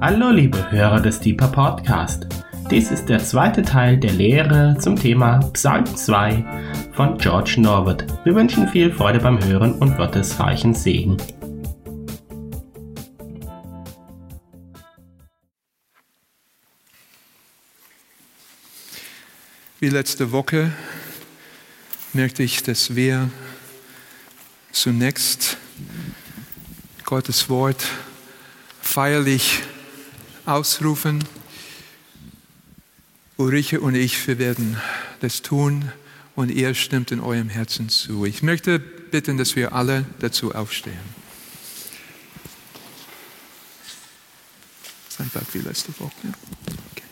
Hallo liebe Hörer des Deeper Podcast. Dies ist der zweite Teil der Lehre zum Thema Psalm 2 von George Norwood. Wir wünschen viel Freude beim Hören und Gottes reichen Segen. Wie letzte Woche möchte ich, dass wir zunächst Gottes Wort feierlich ausrufen. Ulrike und ich, wir werden das tun und ihr stimmt in eurem Herzen zu. Ich möchte bitten, dass wir alle dazu aufstehen. Einfach wie letzte Woche. Okay.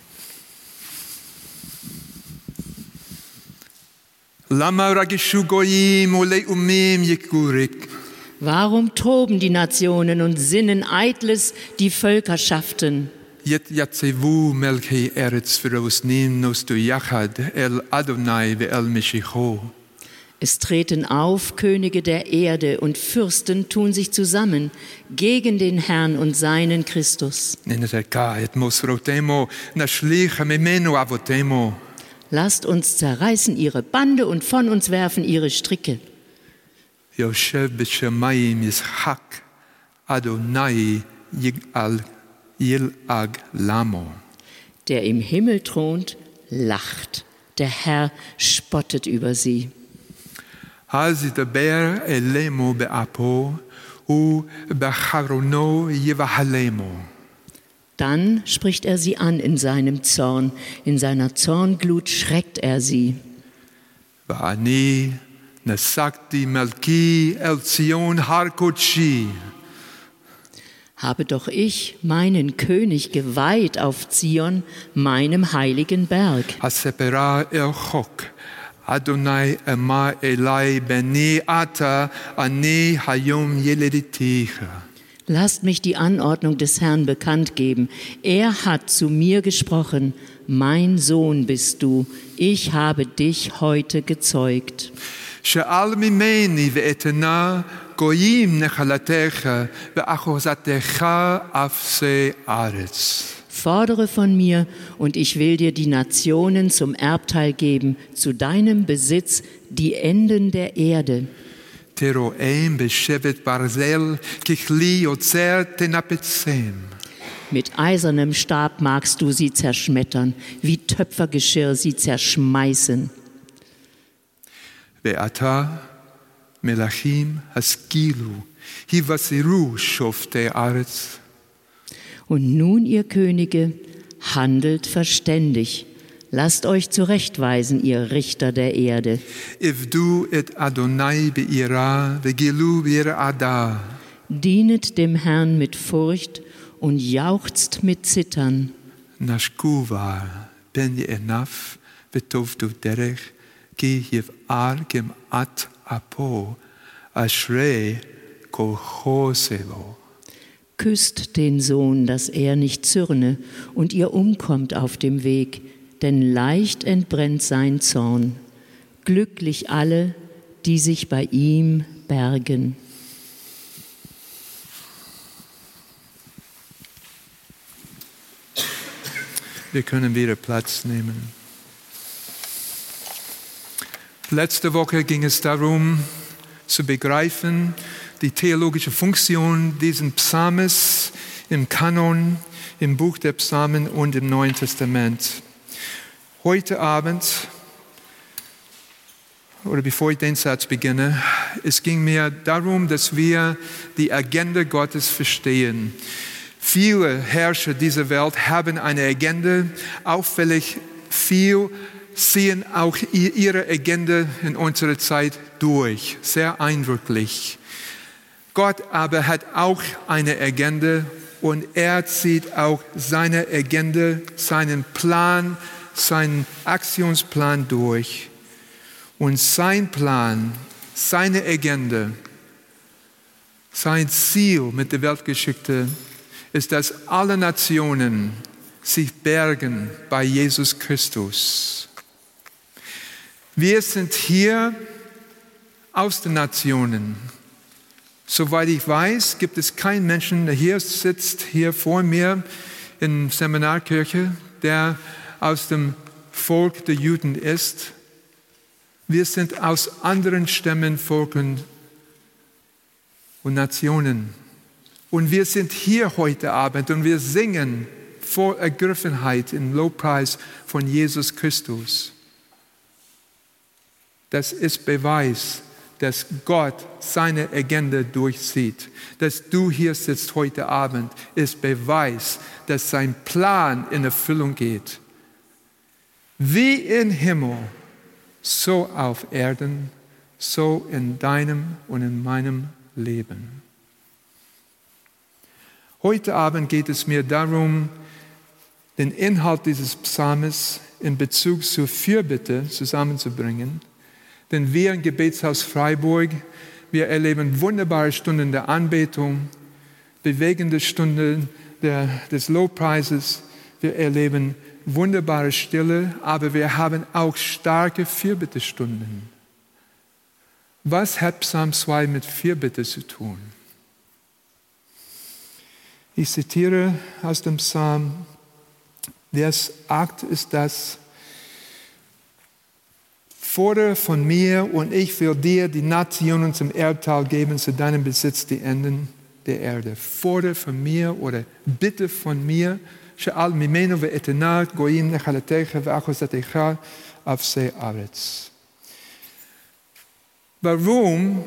Warum toben die Nationen und sinnen eitles die Völkerschaften? Eretz verosnim nos tu yachad el Adonai ve el Meshicho. Es treten auf Könige der Erde und Fürsten tun sich zusammen gegen den Herrn und seinen Christus. Lasst uns zerreißen ihre Bande und von uns werfen ihre Stricke. Adonai yig'al yil'ag lamo. Der im Himmel thront, lacht. Der Herr spottet über sie. אז ידבר אלימו באפו ובחרונו יבהלמו. Dann spricht er sie an in seinem Zorn. In seiner Zornglut schreckt er sie. ואני נסקתי מלכי אל ציון הר קודשי. habe doch ich meinen König geweiht auf Zion, meinem heiligen Berg. Adonai ema elai beni ata ani hayom. Lasst mich die Anordnung des Herrn bekannt geben. Er hat zu mir gesprochen, mein Sohn bist du, ich habe dich heute gezeugt. שאל ממני ואתנה גויים נחלתך ואחוזתך אפסי ארץ. Fordere von mir, und ich will dir die Nationen zum Erbteil geben, zu deinem Besitz die Enden der Erde. תרועם בשבט ברזל ככלי יוצר תנפצם. Mit eisernem Stab magst du sie zerschmettern, wie Töpfergeschirr sie zerschmeißen. ועתה Melachim Haskilu, Hivasiru, Schofte Aretz. Und nun, ihr Könige, handelt verständig. Lasst euch zurechtweisen, ihr Richter der Erde. Dienet dem Herrn mit Furcht und jauchzt mit Zittern. Nashkuvar ben enaf betovdu derech ki hiv ar at Apo, Ashrei, kohosevo. Küsst den Sohn, dass er nicht zürne und ihr umkommt auf dem Weg, denn leicht entbrennt sein Zorn. Glücklich alle, die sich bei ihm bergen. Wir können wieder Platz nehmen. Letzte Woche ging es darum, zu begreifen, die theologische Funktion dieses Psalmes im Kanon, im Buch der Psalmen und im Neuen Testament. Heute Abend, oder bevor ich den Satz beginne, es ging mir darum, dass wir die Agenda Gottes verstehen. Viele Herrscher dieser Welt haben eine Agenda, auffällig viel ziehen auch ihre Agenda in unserer Zeit durch, sehr eindrücklich. Gott aber hat auch eine Agenda und er zieht auch seine Agenda, seinen Plan, seinen Aktionsplan durch. Und sein Plan, seine Agenda, sein Ziel mit der Weltgeschichte ist, dass alle Nationen sich bergen bei Jesus Christus. Wir sind hier aus den Nationen. Soweit ich weiß, gibt es keinen Menschen, der hier sitzt, hier vor mir, in Seminarkirche, der aus dem Volk der Juden ist. Wir sind aus anderen Stämmen, Volken und Nationen. Und wir sind hier heute Abend und wir singen vor Ergriffenheit im Lobpreis von Jesus Christus. Das ist Beweis, dass Gott seine Agenda durchzieht. Dass du hier sitzt heute Abend, ist Beweis, dass sein Plan in Erfüllung geht. Wie im Himmel, so auf Erden, so in deinem und in meinem Leben. Heute Abend geht es mir darum, den Inhalt dieses Psalmes in Bezug zur Fürbitte zusammenzubringen. Denn wir im Gebetshaus Freiburg, wir erleben wunderbare Stunden der Anbetung, bewegende Stunden der, des Lobpreises. Wir erleben wunderbare Stille, aber wir haben auch starke Fürbittestunden. Was hat Psalm 2 mit Fürbitte zu tun? Ich zitiere aus dem Psalm, Vers 8 ist das, Fordere von mir und ich will dir die Nationen zum Erbteil geben, zu deinem Besitz die Enden der Erde. Fordere von mir oder bitte von mir, שעל ממנו ואתנה גויים נחלתך ואחוזתך אפסי ארץ. Warum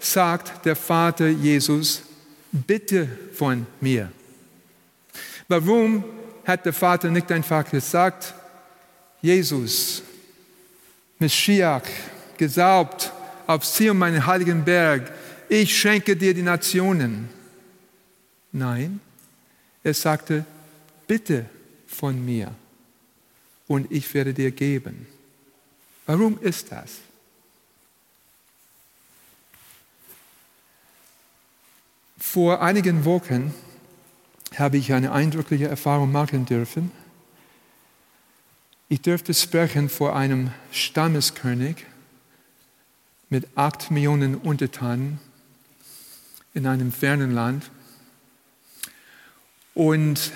sagt der Vater Jesus, bitte von mir. Warum hat der Vater nicht einfach gesagt, Jesus, Meschiach, gesaubt auf Zion, meinen heiligen Berg, ich schenke dir die Nationen. Nein, er sagte, bitte von mir und ich werde dir geben. Warum ist das? Vor einigen Wochen habe ich eine eindrückliche Erfahrung machen dürfen. Ich durfte sprechen vor einem Stammeskönig mit acht Millionen Untertanen in einem fernen Land. Und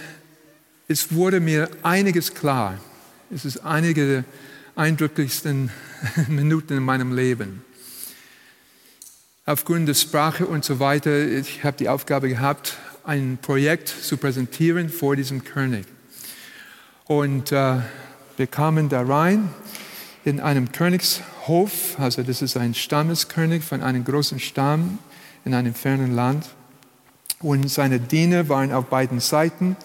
es wurde mir einiges klar. Es ist einige der eindrücklichsten Minuten in meinem Leben aufgrund der Sprache und so weiter, ich habe die Aufgabe gehabt, ein Projekt zu präsentieren vor diesem König. Und äh, wir kamen da rein in einem Königshof, also das ist ein Stammeskönig von einem großen Stamm in einem fernen Land. Und seine Diener waren auf beiden Seiten.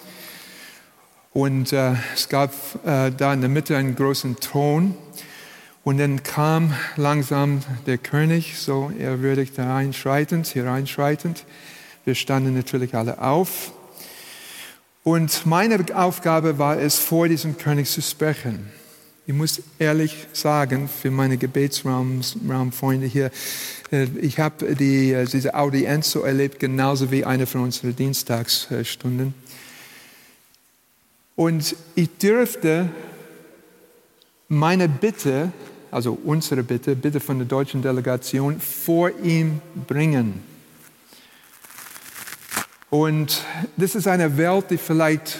Und äh, es gab äh, da in der Mitte einen großen Thron. Und dann kam langsam der König, so ehrwürdig da reinschreitend, hier reinschreitend. Wir standen natürlich alle auf. Und meine Aufgabe war es, vor diesem König zu sprechen. Ich muss ehrlich sagen, für meine Gebetsraumfreunde hier, äh, ich habe die, äh, diese Audienz so erlebt, genauso wie eine von unseren Dienstagsstunden. Und ich dürfte meine Bitte also unsere Bitte, Bitte von der deutschen Delegation, vor ihm bringen. Und das ist eine Welt, die vielleicht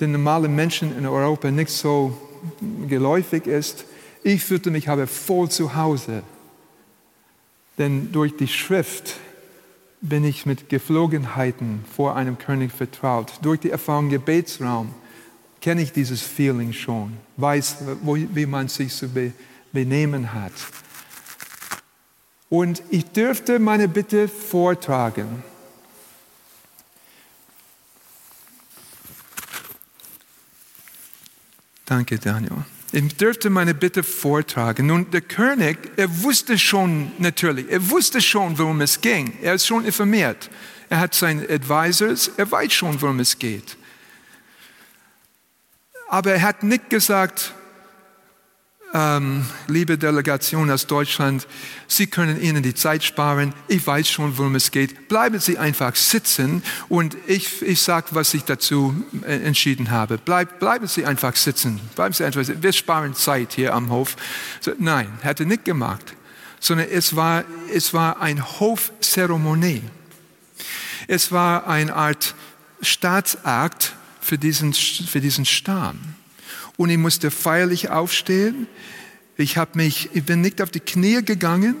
den normalen Menschen in Europa nicht so geläufig ist. Ich fühlte mich aber voll zu Hause, denn durch die Schrift bin ich mit Geflogenheiten vor einem König vertraut. Durch die Erfahrung Gebetsraum kenne ich dieses Feeling schon, weiß, wie man sich zu benehmen hat. Und ich dürfte meine Bitte vortragen. Danke, Daniel. Ich dürfte meine Bitte vortragen. Nun, der König, er wusste schon natürlich, er wusste schon, worum es ging. Er ist schon informiert. Er hat seine Advisors, er weiß schon, worum es geht. Aber er hat nicht gesagt, ähm, liebe Delegation aus Deutschland, Sie können Ihnen die Zeit sparen. Ich weiß schon, worum es geht. Bleiben Sie einfach sitzen und ich, ich sage, was ich dazu äh, entschieden habe. Bleib, bleiben Sie einfach sitzen. Bleiben Sie einfach sitzen. Wir sparen Zeit hier am Hof. So, nein, hätte nicht gemacht, sondern es war, es war ein Hofzeremonie. Es war eine Art Staatsakt für diesen, für diesen Stamm. Und ich musste feierlich aufstehen. Ich, mich, ich bin nicht auf die Knie gegangen,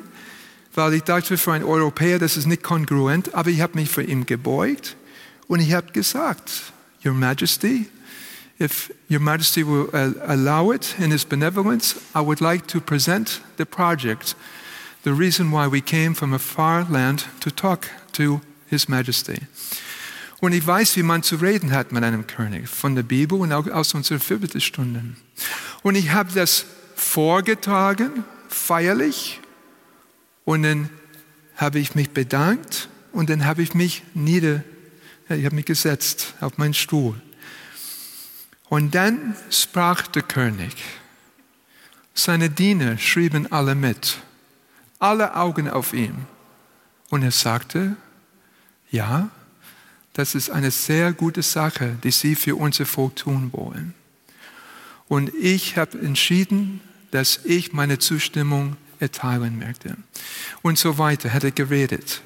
weil ich dachte, für einen Europäer, das ist nicht kongruent, aber ich habe mich für ihn gebeugt und ich habe gesagt, Your Majesty, if Your Majesty will allow it in His benevolence, I would like to present the project, the reason why we came from a far land to talk to His Majesty. Und ich weiß, wie man zu reden hat mit einem König, von der Bibel und auch aus unseren Fürbittesstunden. Und ich habe das vorgetragen, feierlich, und dann habe ich mich bedankt und dann habe ich mich nieder, ich habe mich gesetzt auf meinen Stuhl. Und dann sprach der König. Seine Diener schrieben alle mit, alle Augen auf ihn. Und er sagte, ja, das ist eine sehr gute Sache, die Sie für unser Volk tun wollen. Und ich habe entschieden, dass ich meine Zustimmung erteilen möchte. Und so weiter hat er geredet.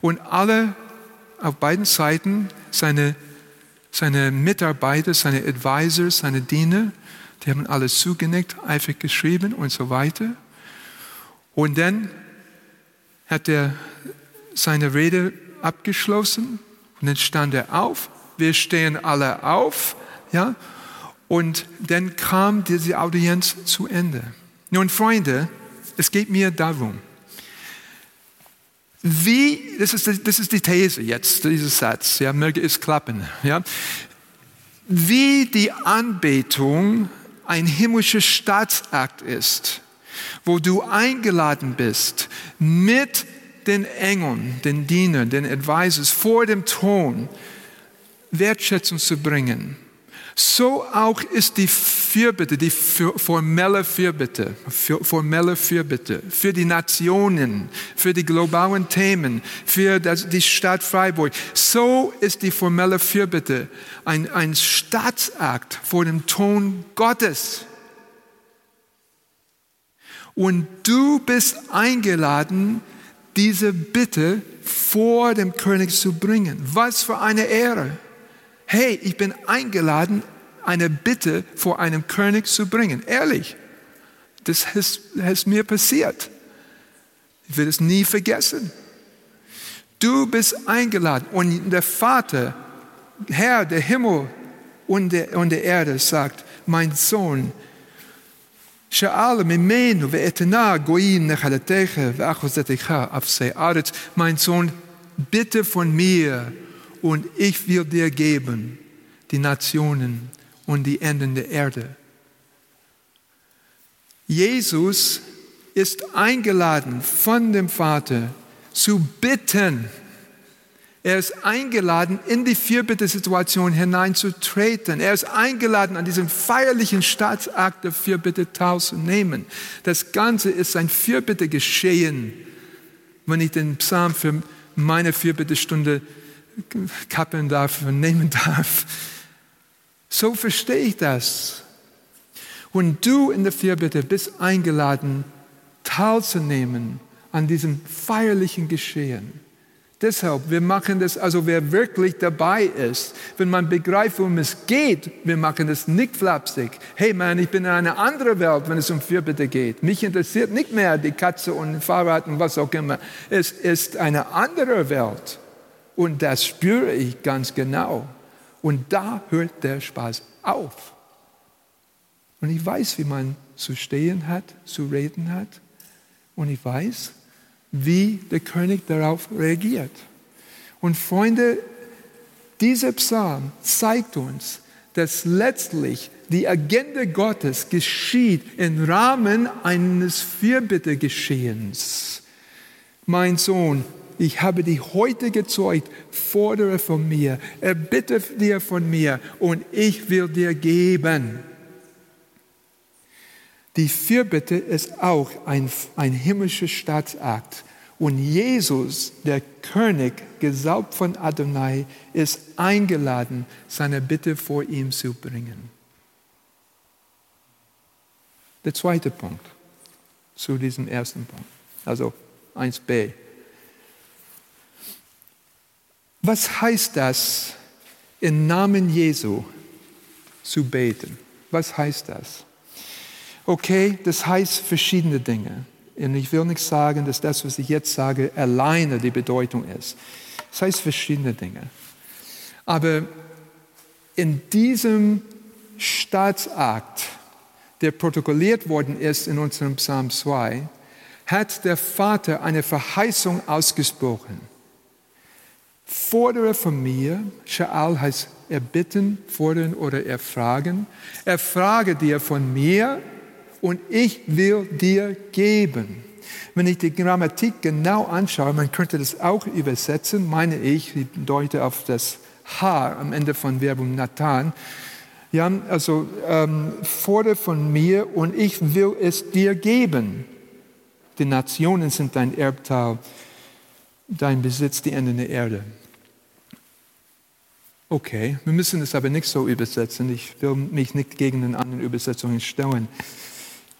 Und alle auf beiden Seiten, seine, seine Mitarbeiter, seine Advisors, seine Diener, die haben alles zugenickt, eifrig geschrieben und so weiter. Und dann hat er seine Rede abgeschlossen und dann stand er auf. Wir stehen alle auf, ja. Und dann kam diese Audienz zu Ende. Nun, Freunde, es geht mir darum, wie, das ist, das ist die These jetzt, dieser Satz, ja, möge es klappen, ja, wie die Anbetung ein himmlischer Staatsakt ist, wo du eingeladen bist, mit den Engeln, den Dienern, den Advisors vor dem Thron Wertschätzung zu bringen so auch ist die Fürbitte, die formelle Fürbitte, formelle Fürbitte für die Nationen, für die globalen Themen, für die Stadt Freiburg. So ist die formelle Fürbitte ein, ein Staatsakt vor dem Ton Gottes. Und du bist eingeladen, diese Bitte vor dem König zu bringen. Was für eine Ehre hey, ich bin eingeladen, eine Bitte vor einem König zu bringen. Ehrlich, das ist, ist mir passiert. Ich werde es nie vergessen. Du bist eingeladen und der Vater, Herr, der Himmel und der, und der Erde sagt, mein Sohn, mein Sohn, bitte von mir und ich will dir geben die Nationen und die Enden der Erde. Jesus ist eingeladen von dem Vater zu bitten. Er ist eingeladen, in die Fürbitte-Situation hineinzutreten. Er ist eingeladen, an diesem feierlichen Staatsakt der Fürbitte teilzunehmen. Das Ganze ist ein Fürbitte-Geschehen, wenn ich den Psalm für meine Fürbittestunde kappeln darf und nehmen darf. So verstehe ich das. Und du in der Fürbitte bist eingeladen, teilzunehmen an diesem feierlichen Geschehen. Deshalb, wir machen das, also wer wirklich dabei ist, wenn man begreift, worum es geht, wir machen das nicht flapsig. Hey man, ich bin in einer anderen Welt, wenn es um Fürbitte geht. Mich interessiert nicht mehr die Katze und Fahrrad und was auch immer. Es ist eine andere Welt. Und das spüre ich ganz genau. Und da hört der Spaß auf. Und ich weiß, wie man zu stehen hat, zu reden hat. Und ich weiß, wie der König darauf reagiert. Und Freunde, dieser Psalm zeigt uns, dass letztlich die Agenda Gottes geschieht im Rahmen eines Fürbittegeschehens. Mein Sohn, ich habe dich heute gezeugt, fordere von mir, erbitte dir von mir und ich will dir geben. Die Fürbitte ist auch ein, ein himmlischer Staatsakt. Und Jesus, der König, gesaugt von Adonai, ist eingeladen, seine Bitte vor ihm zu bringen. Der zweite Punkt zu diesem ersten Punkt, also 1b. Was heißt das, im Namen Jesu zu beten. Was heißt das? Okay, das heißt verschiedene Dinge. Und ich will nicht sagen, dass das, was ich jetzt sage, alleine die Bedeutung ist. Das heißt verschiedene Dinge. Aber in diesem Staatsakt, der protokolliert worden ist in unserem Psalm 2, hat der Vater eine Verheißung ausgesprochen. Fordere von mir, Sha'al heißt erbitten, fordern oder erfragen. Erfrage dir von mir und ich will dir geben. Wenn ich die Grammatik genau anschaue, man könnte das auch übersetzen, meine ich, ich deute auf das H am Ende von Verbum Nathan. Ja, also ähm, fordere von mir und ich will es dir geben. Die Nationen sind dein Erbteil, dein Besitz, die Enden der Erde. Okay, wir müssen es aber nicht so übersetzen. Ich will mich nicht gegen den anderen Übersetzungen stellen.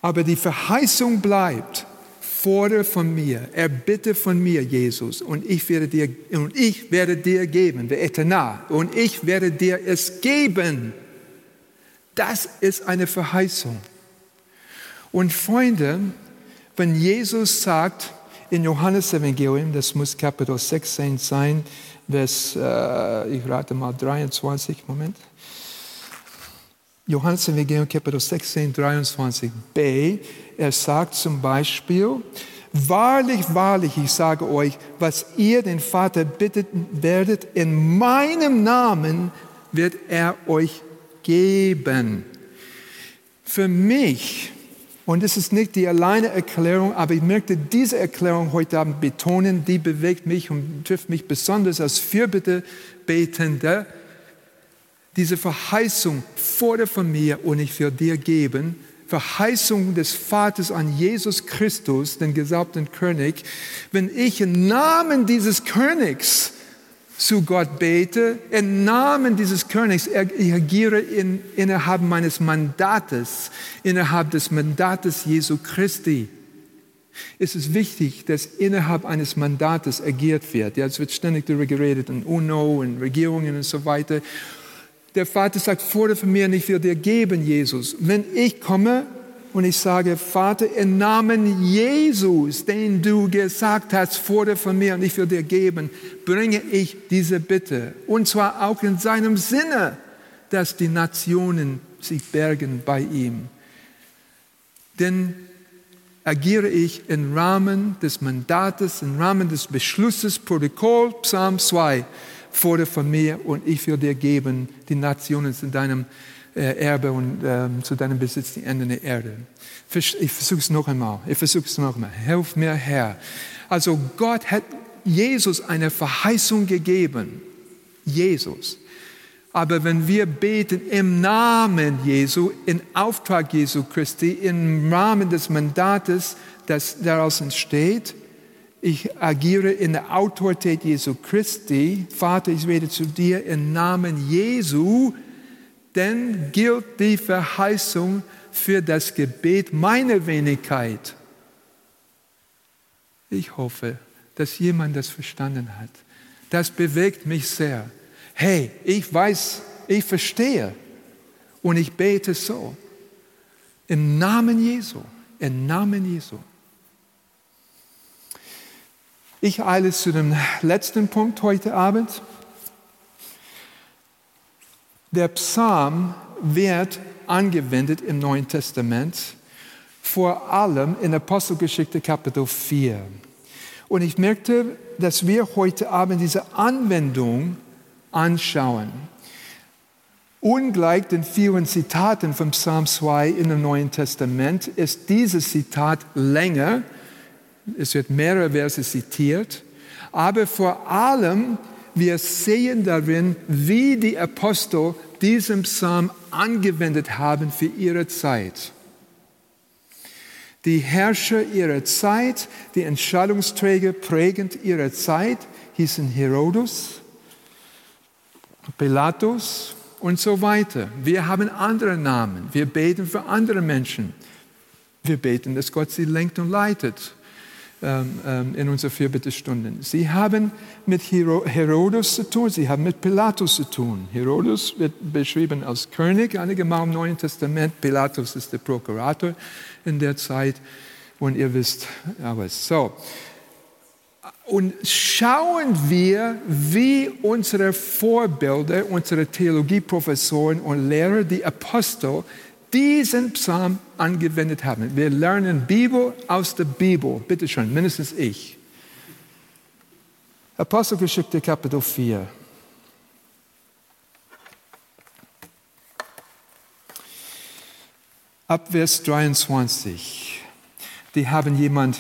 Aber die Verheißung bleibt, fordere von mir, erbitte von mir, Jesus, und ich werde dir, und ich werde dir geben, der Eternal, und ich werde dir es geben. Das ist eine Verheißung. Und Freunde, wenn Jesus sagt in Johannes Evangelium, das muss Kapitel 16 sein, Vers, äh, ich rate mal 23, Moment. Johannes Evangelium Kapitel 16, 23b. Er sagt zum Beispiel, Wahrlich, wahrlich, ich sage euch, was ihr den Vater bittet werdet, in meinem Namen wird er euch geben. Für mich und es ist nicht die alleine Erklärung, aber ich möchte diese Erklärung heute Abend betonen, die bewegt mich und trifft mich besonders als Fürbittebetender. Diese Verheißung fordere von mir und ich will dir geben, Verheißung des Vaters an Jesus Christus, den gesalbten König, wenn ich im Namen dieses Königs zu Gott bete, im Namen dieses Königs, ich agiere in, innerhalb meines Mandates, innerhalb des Mandates Jesu Christi. Es ist wichtig, dass innerhalb eines Mandates agiert wird. Ja, es wird ständig darüber geredet, in UNO, in Regierungen und so weiter. Der Vater sagt, fordere von mir, ich will dir geben, Jesus. Wenn ich komme, und ich sage, Vater, im Namen Jesus, den du gesagt hast, fordere von mir und ich will dir geben, bringe ich diese Bitte. Und zwar auch in seinem Sinne, dass die Nationen sich bergen bei ihm. Denn agiere ich im Rahmen des Mandates, im Rahmen des Beschlusses, Protokoll, Psalm 2, fordere von mir und ich will dir geben, die Nationen in deinem äh, Erbe und ähm, zu deinem Besitz die Enden der Erde. Ich versuche es noch einmal. Ich versuche es noch einmal. Hilf mir, Herr. Also Gott hat Jesus eine Verheißung gegeben. Jesus. Aber wenn wir beten im Namen Jesu, in Auftrag Jesu Christi, im Rahmen des Mandates, das daraus entsteht, ich agiere in der Autorität Jesu Christi. Vater, ich rede zu dir im Namen Jesu denn gilt die Verheißung für das Gebet meiner Wenigkeit. Ich hoffe, dass jemand das verstanden hat. Das bewegt mich sehr. Hey, ich weiß, ich verstehe und ich bete so. Im Namen Jesu, im Namen Jesu. Ich eile zu dem letzten Punkt heute Abend. Der Psalm wird angewendet im Neuen Testament, vor allem in Apostelgeschichte Kapitel 4. Und ich merkte, dass wir heute Abend diese Anwendung anschauen. Ungleich den vielen Zitaten vom Psalm 2 in dem Neuen Testament ist dieses Zitat länger. Es wird mehrere Verse zitiert. Aber vor allem wir sehen darin, wie die Apostel diesen Psalm angewendet haben für ihre Zeit. Die Herrscher ihrer Zeit, die Entscheidungsträger prägend ihrer Zeit hießen Herodos, Pilatus und so weiter. Wir haben andere Namen. Wir beten für andere Menschen. Wir beten, dass Gott sie lenkt und leitet. Ähm, ähm, in unseren vier Bittestunden. Sie haben mit Herodes zu tun, sie haben mit Pilatus zu tun. Herodes wird beschrieben als König, einige Mal im Neuen Testament. Pilatus ist der Prokurator in der Zeit. Und ihr wisst, aber so. Und schauen wir, wie unsere Vorbilder, unsere Theologieprofessoren und Lehrer, die Apostel, diesen Psalm angewendet haben. Wir lernen Bibel aus der Bibel, bitte schön, mindestens ich. Apostelgeschichte Kapitel 4. Ab Vers 23. Die haben jemand,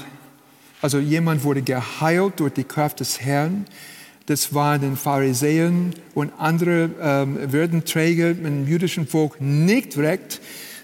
also jemand wurde geheilt durch die Kraft des Herrn. Das waren den Pharisäern und andere ähm, Würdenträger im jüdischen Volk nicht recht.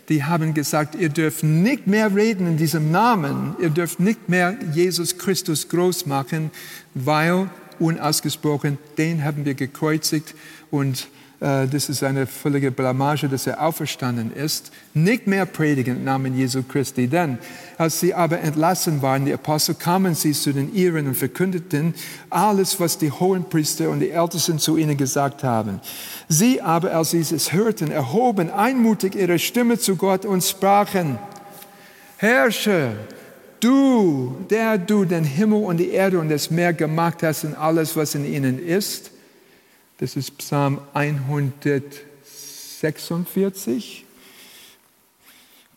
Die haben gesagt, ihr dürft nicht mehr reden in diesem Namen, ihr dürft nicht mehr Jesus Christus groß machen, weil unausgesprochen, den haben wir gekreuzigt und das ist eine völlige Blamage, dass er auferstanden ist, nicht mehr predigen im Namen Jesu Christi. Denn als sie aber entlassen waren, die Apostel, kamen sie zu den Iren und verkündeten alles, was die Hohenpriester und die Ältesten zu ihnen gesagt haben. Sie aber, als sie es hörten, erhoben einmutig ihre Stimme zu Gott und sprachen, Herrscher, du, der du den Himmel und die Erde und das Meer gemacht hast und alles, was in ihnen ist, das ist Psalm 146,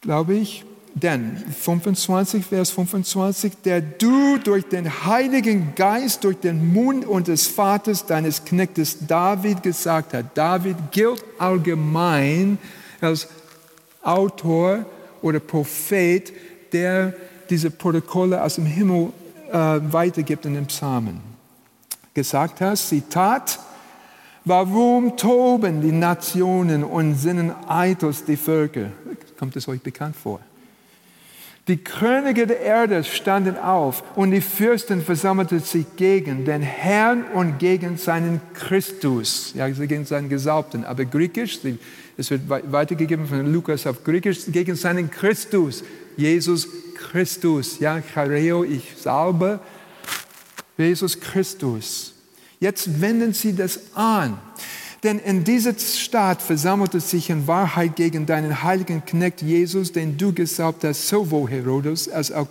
glaube ich. Denn 25, Vers 25, der du durch den Heiligen Geist, durch den Mund und des Vaters deines Knechtes David gesagt hat. David gilt allgemein als Autor oder Prophet, der diese Protokolle aus dem Himmel äh, weitergibt in den Psalmen. Gesagt hast, Zitat, Warum toben die Nationen und sinnen eitels die Völker? Kommt es euch bekannt vor? Die Könige der Erde standen auf und die Fürsten versammelten sich gegen den Herrn und gegen seinen Christus, ja, gegen seinen Gesalbten, aber griechisch, es wird weitergegeben von Lukas auf griechisch, gegen seinen Christus, Jesus Christus, ja, Chareo, ich salbe, Jesus Christus. Jetzt wenden sie das an. Denn in dieser Stadt versammelte sich in Wahrheit gegen deinen heiligen Knecht Jesus, den du gesalbt hast, sowohl Herodes als auch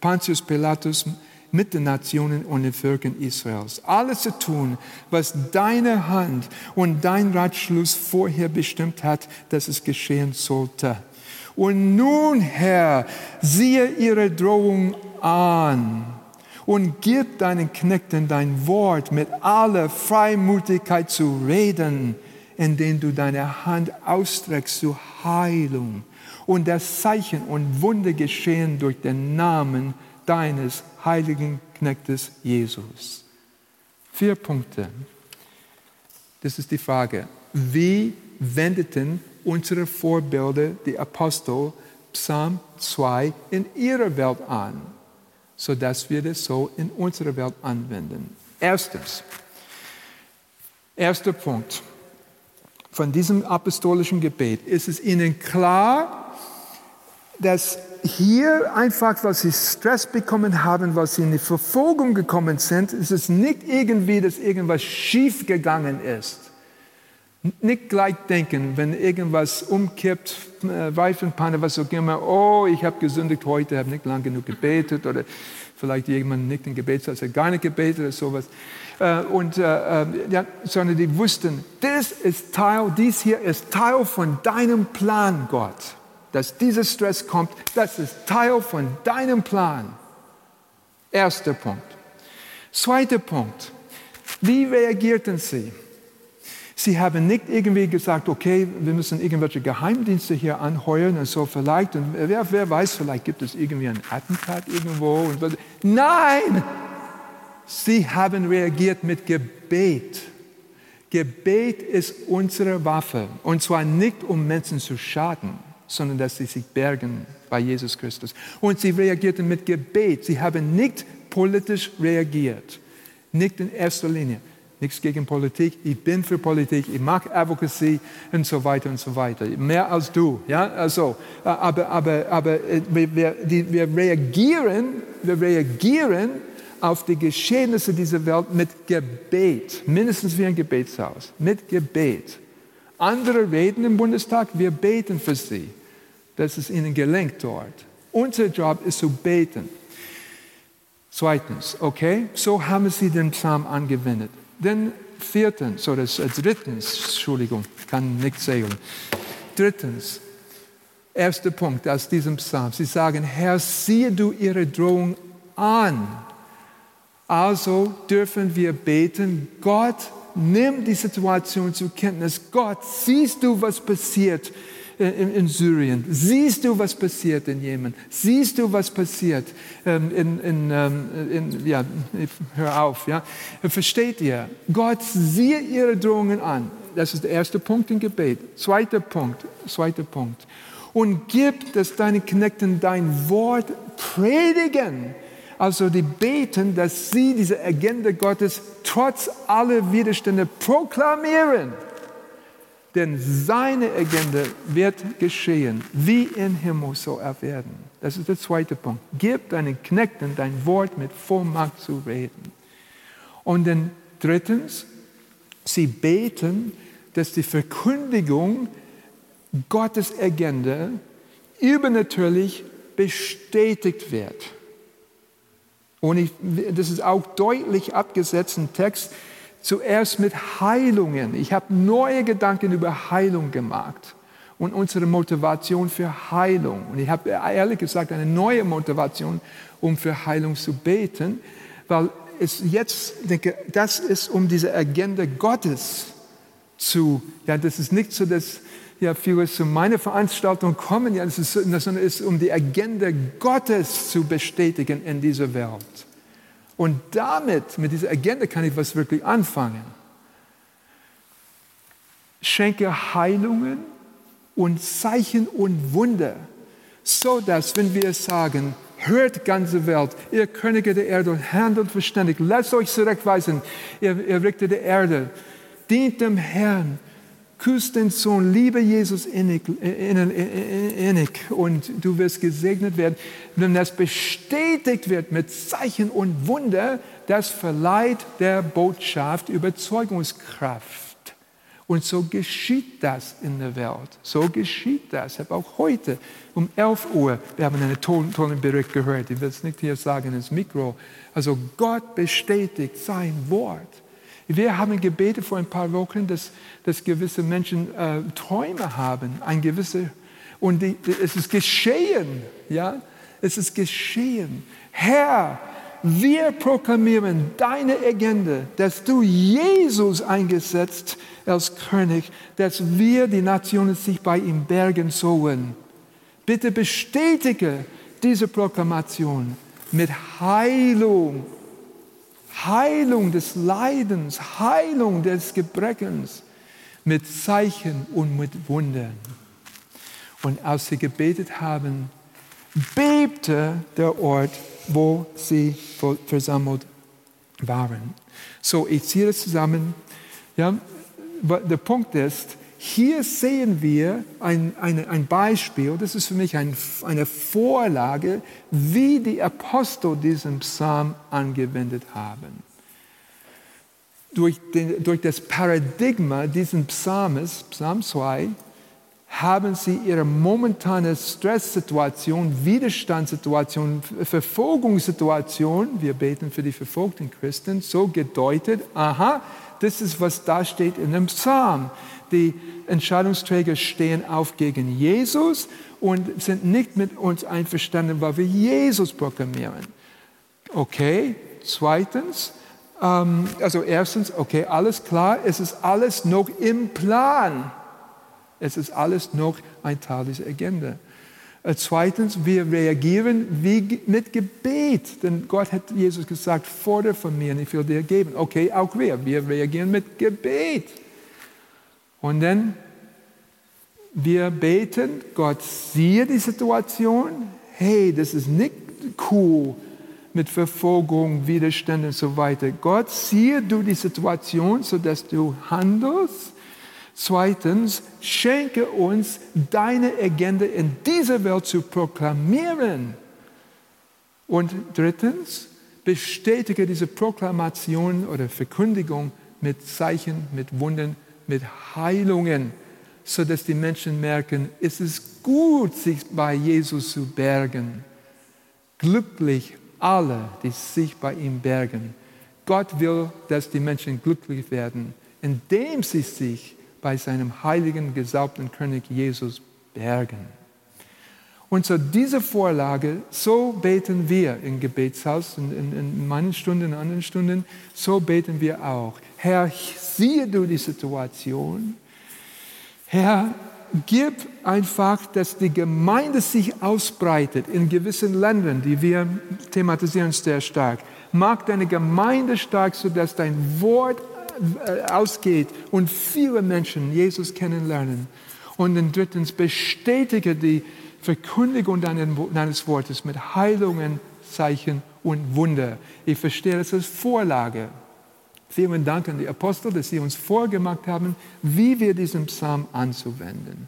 Pontius Pilatus mit den Nationen und den Völkern Israels. Alles zu tun, was deine Hand und dein Ratschluss vorher bestimmt hat, dass es geschehen sollte. Und nun, Herr, siehe ihre Drohung an und gib deinen Knechten dein Wort mit aller Freimütigkeit zu reden, indem du deine Hand ausstreckst zur Heilung und das Zeichen und Wunder geschehen durch den Namen deines heiligen Knechtes Jesus. Vier Punkte. Das ist die Frage. Wie wendeten unsere Vorbilder, die Apostel, Psalm 2 in ihrer Welt an? Sodass wir das so in unserer Welt anwenden. Erstens, erster Punkt von diesem apostolischen Gebet ist es ihnen klar, dass hier einfach, weil sie Stress bekommen haben, weil sie in die Verfolgung gekommen sind, ist es nicht irgendwie, dass irgendwas schief gegangen ist. Nicht gleich denken, wenn irgendwas umkippt, äh, Reifenpanne, was auch immer, oh, ich habe gesündigt heute, habe nicht lang genug gebetet oder vielleicht jemand nicht in Gebet, als er gar nicht gebetet oder sowas. Äh, und, äh, ja, sondern die wussten, das ist Teil, dies hier ist Teil von deinem Plan, Gott. Dass dieser Stress kommt, das ist Teil von deinem Plan. Erster Punkt. Zweiter Punkt. Wie reagierten sie? Sie haben nicht irgendwie gesagt, okay, wir müssen irgendwelche Geheimdienste hier anheuern und so vielleicht. Und wer, wer weiß, vielleicht gibt es irgendwie ein Attentat irgendwo. Nein! Sie haben reagiert mit Gebet. Gebet ist unsere Waffe. Und zwar nicht, um Menschen zu schaden, sondern dass sie sich bergen bei Jesus Christus. Und sie reagierten mit Gebet. Sie haben nicht politisch reagiert. Nicht in erster Linie Nichts gegen Politik, ich bin für Politik, ich mag Advocacy und so weiter und so weiter. Mehr als du, ja, also, aber, aber, aber äh, wir, wir reagieren, wir reagieren auf die Geschehnisse dieser Welt mit Gebet, mindestens wie ein Gebetshaus, mit Gebet. Andere reden im Bundestag, wir beten für sie, dass es ihnen gelingt dort. Unser Job ist zu beten. Zweitens, okay, so haben sie den Psalm angewendet. Denn viertens, oder äh, drittens, Entschuldigung, kann nicht zählen. Drittens, erster Punkt aus diesem Psalm. Sie sagen, Herr, siehe du ihre Drohung an. Also dürfen wir beten, Gott, nimm die Situation zur Kenntnis. Gott, siehst du, was passiert in, in, Syrien? Siehst du, was passiert in Jemen? Siehst du, was passiert ähm, in, in, ähm, ja, hör auf, ja? Versteht ihr? Gott, siehe ihre Drohungen an. Das ist der erste Punkt im Gebet. Zweiter Punkt, zweiter Punkt. Und gib, dass deine Knechten dein Wort predigen. Also die beten, dass sie diese Agenda Gottes trotz aller Widerstände proklamieren. Denn seine Agenda wird geschehen, wie im Himmel so er werden. Das ist der zweite Punkt. Gib deinen Knechten dein Wort mit Vollmacht zu reden. Und dann drittens, sie beten, dass die Verkündigung Gottes Agenda übernatürlich bestätigt wird. Und ich, das ist auch deutlich abgesetzt im Text zuerst mit Heilungen. Ich habe neue Gedanken über Heilung gemacht und unsere Motivation für Heilung. Und ich habe ehrlich gesagt eine neue Motivation, um für Heilung zu beten, weil es jetzt denke, das ist um diese Agenda Gottes zu, ja, das ist nicht so, dass ja, viele zu meiner Veranstaltung kommen, ja, das ist, sondern es ist um die Agenda Gottes zu bestätigen in dieser Welt. Und damit, mit dieser Agenda kann ich was wirklich anfangen. Schenke Heilungen und Zeichen und Wunder, so dass, wenn wir sagen, hört ganze Welt, ihr Könige der Erde und handelt verständig, lasst euch zurechtweisen, ihr, ihr Richter der Erde, dient dem Herrn, Küss den Sohn, liebe Jesus innig, innig und du wirst gesegnet werden. Wenn das bestätigt wird mit Zeichen und Wunder, das verleiht der Botschaft Überzeugungskraft. Und so geschieht das in der Welt. So geschieht das. Ich habe auch heute um 11 Uhr, wir haben einen tollen, tollen Bericht gehört, ich will es nicht hier sagen ins Mikro. Also Gott bestätigt sein Wort. Wir haben gebetet vor ein paar Wochen, dass, dass gewisse Menschen äh, Träume haben, ein gewisse, und die, es ist geschehen, ja, es ist geschehen. Herr, wir proklamieren deine Agenda, dass du Jesus eingesetzt als König, dass wir die Nationen sich bei ihm bergen sollen. Bitte bestätige diese Proklamation mit Heilung Heilung des Leidens, Heilung des Gebreckens mit Zeichen und mit Wundern. Und als sie gebetet haben, bebte der Ort, wo sie versammelt waren. So, ich ziehe es zusammen. Ja, der Punkt ist, hier sehen wir ein, ein, ein Beispiel, das ist für mich ein, eine Vorlage, wie die Apostel diesen Psalm angewendet haben. Durch, den, durch das Paradigma dieses Psalmes, Psalm 2, haben sie ihre momentane Stresssituation, Widerstandssituation, Verfolgungssituation, wir beten für die verfolgten Christen, so gedeutet, aha, das ist, was da steht in dem Psalm die Entscheidungsträger stehen auf gegen Jesus und sind nicht mit uns einverstanden, weil wir Jesus proklamieren. Okay, zweitens, ähm, also erstens, okay, alles klar, es ist alles noch im Plan. Es ist alles noch ein Teil dieser Agenda. Äh, zweitens, wir reagieren wie mit Gebet, denn Gott hat Jesus gesagt, fordere von mir und ich will dir geben. Okay, auch wir, wir reagieren mit Gebet. Und dann, wir beten, Gott siehe die Situation, hey, das ist nicht cool, mit Verfolgung, Widerstand und so weiter. Gott, siehe du die Situation, sodass du handelst. Zweitens, schenke uns deine Agenda in dieser Welt zu proklamieren. Und drittens, bestätige diese Proklamation oder Verkündigung mit Zeichen, mit Wunden, mit Heilungen, sodass die Menschen merken, es ist gut, sich bei Jesus zu bergen. Glücklich alle, die sich bei ihm bergen. Gott will, dass die Menschen glücklich werden, indem sie sich bei seinem heiligen, gesalbten König Jesus bergen. Und so diese Vorlage, so beten wir im Gebetshaus, in, in, in meinen Stunden, in anderen Stunden, so beten wir auch. Herr, siehe du die Situation. Herr, gib einfach, dass die Gemeinde sich ausbreitet in gewissen Ländern, die wir thematisieren sehr stark. Mach deine Gemeinde stark, sodass dein Wort äh, ausgeht und viele Menschen Jesus kennenlernen. Und dann drittens, bestätige die Verkündigung deines Wortes mit Heilungen, Zeichen und Wunder. Ich verstehe das als Vorlage. Vielen Dank an die Apostel, dass sie uns vorgemacht haben, wie wir diesen Psalm anzuwenden.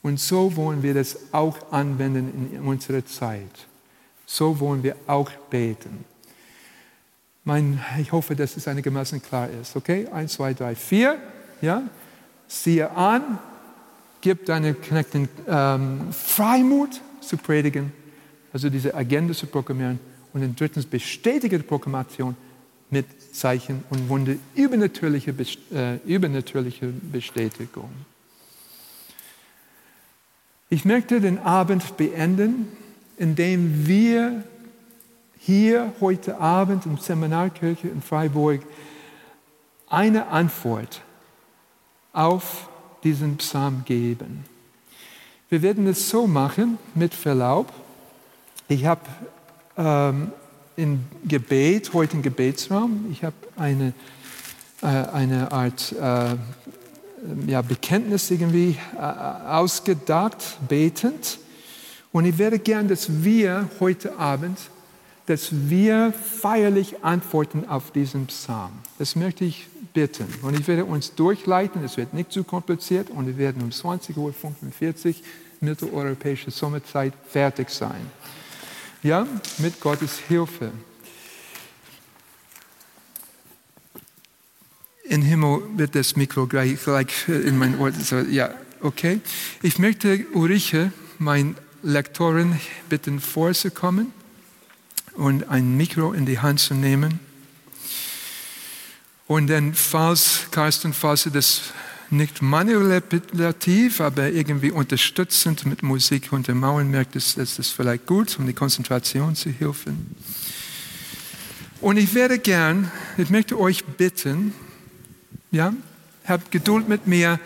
Und so wollen wir das auch anwenden in unserer Zeit. So wollen wir auch beten. Mein, ich hoffe, dass es einigermaßen klar ist. Okay? Eins, zwei, drei, vier. Ja? Siehe an, gib deinen Knechten ähm, Freimut zu predigen, also diese Agenda zu proklamieren. Und dann drittens bestätige die Proklamation mit Zeichen und Wunder, übernatürliche, äh, übernatürliche Bestätigung. Ich möchte den Abend beenden, indem wir hier heute Abend im Seminarkirche in Freiburg eine Antwort auf diesen Psalm geben. Wir werden es so machen, mit Verlaub. Ich habe ähm, im Gebet, heute im Gebetsraum, ich habe eine, äh, eine Art äh, ja, Bekenntnis irgendwie äh, ausgedacht, betend. Und ich werde gern, dass wir heute Abend, dass wir feierlich antworten auf diesen Psalm. Das möchte ich bitten. Und ich werde uns durchleiten, es wird nicht zu kompliziert und wir werden um 20.45 Uhr mitteleuropäische Sommerzeit fertig sein. Ja, mit Gottes Hilfe. Im Himmel wird das Mikro gleich, gleich in mein Ohr. Ja, okay. Ich möchte Ulrike, mein Lektorin, bitten, vorzukommen und ein Mikro in die Hand zu nehmen. Und dann, falls, Carsten, falls du das nicht manipulativ, aber irgendwie unterstützend mit Musik untermauern möchtest, ist das vielleicht gut, um die Konzentration zu helfen. Und ich werde gern, ich möchte euch bitten, ja, habt Geduld mit mir.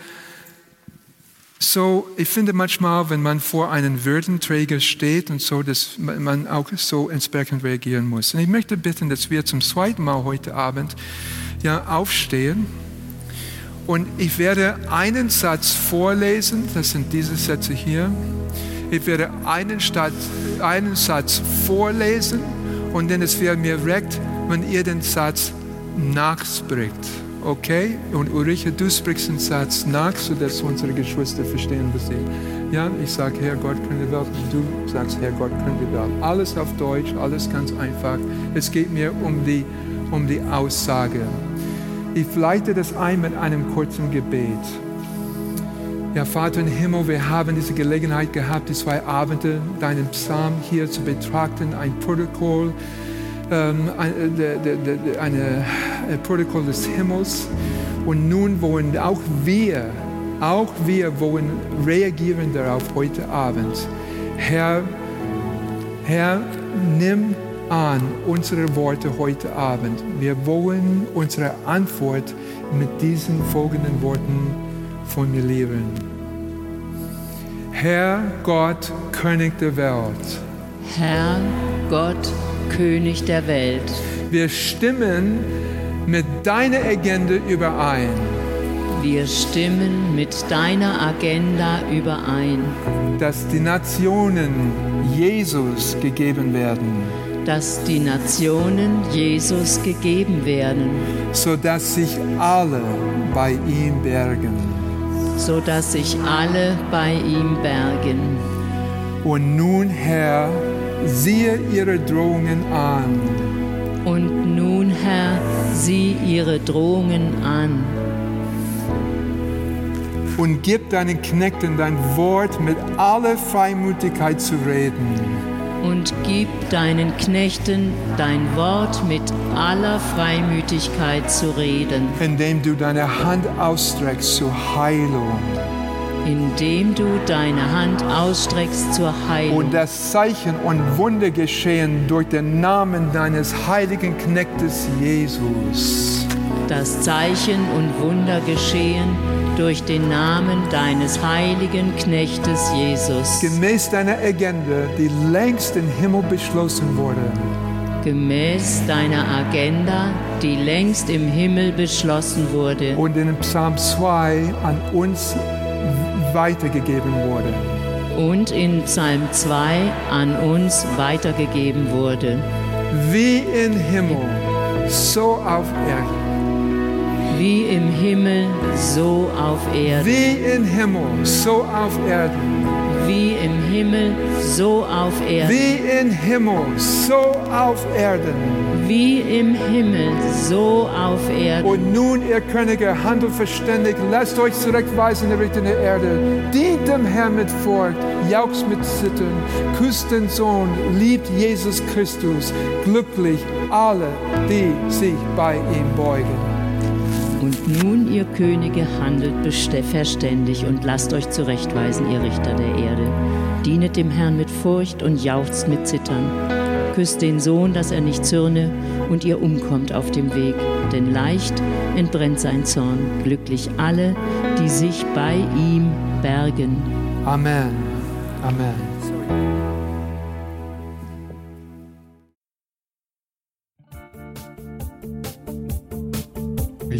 So, ich finde manchmal, wenn man vor einem Würdenträger steht und so, dass man auch so entsprechend reagieren muss. Und ich möchte bitten, dass wir zum zweiten Mal heute Abend ja, aufstehen. Und ich werde einen Satz vorlesen, das sind diese Sätze hier. Ich werde einen, Satz, einen Satz vorlesen und dann es wäre mir recht, wenn ihr den Satz nachspricht. Okay? Und Ulrike, du sprichst den Satz nach, sodass unsere Geschwister verstehen, was sie. Ja, ich sage, Herr Gott, können die Welt. Du sagst, Herr Gott, können die Welt. Alles auf Deutsch, alles ganz einfach. Es geht mir um die, um die Aussage. Ich leite das ein mit einem kurzen Gebet. Ja, Vater im Himmel, wir haben diese Gelegenheit gehabt, die zwei Abende deinen Psalm hier zu betrachten, ein Protokoll, ähm, ein, eine, ein Protokoll des Himmels. Und nun wollen auch wir, auch wir wollen reagieren darauf heute Abend. Herr, Herr, nimm an unsere Worte heute Abend. Wir wollen unsere Antwort mit diesen folgenden Worten formulieren. Herr Gott, König der Welt. Herr Gott, König der Welt. Wir stimmen mit deiner Agenda überein. Wir stimmen mit deiner Agenda überein. Dass die Nationen Jesus gegeben werden dass die Nationen Jesus gegeben werden, sodass sich alle bei ihm bergen. sodass sich alle bei ihm bergen. Und nun, Herr, siehe ihre Drohungen an Und nun, Herr, sieh ihre Drohungen an und gib deinen Knechten dein Wort mit aller Freimütigkeit zu reden. Und gib deinen Knechten dein Wort mit aller Freimütigkeit zu reden, indem du deine Hand ausstreckst zur Heilung. Indem du deine Hand ausstreckst zur Heilung. Und das Zeichen und Wunder geschehen durch den Namen deines heiligen Knechtes Jesus. das Zeichen und Wunder geschehen durch den Namen deines heiligen Knechtes Jesus, Gemäß deiner Agenda, die längst im Himmel beschlossen wurde. gemäß deiner Agenda, die längst im Himmel beschlossen wurde und in Psalm 2 an uns weitergegeben wurde. und in Psalm 2 an uns weitergegeben wurde. Wie im Himmel, so auf Erden. Wie im Himmel, so auf Erden. Wie im Himmel, so auf Erden. Wie im Himmel, so auf Erden. Wie im Himmel, so auf Erden. Wie im Himmel, so auf Erden. Und nun, ihr Könige, handelt verständig, lasst euch zurechtweisen in Richtung der Erde. Dient dem Herrn mit Furcht, jauchzt mit Zittern, küsst den Sohn, liebt Jesus Christus, glücklich alle, die sich bei ihm beugen. Und nun, ihr Könige, handelt verständig und lasst euch zurechtweisen, ihr Richter der Erde. Dienet dem Herrn mit Furcht und jauchzt mit Zittern. Küsst den Sohn, dass er nicht zürne und ihr umkommt auf dem Weg. Denn leicht entbrennt sein Zorn. Glücklich alle, die sich bei ihm bergen. Amen. Amen.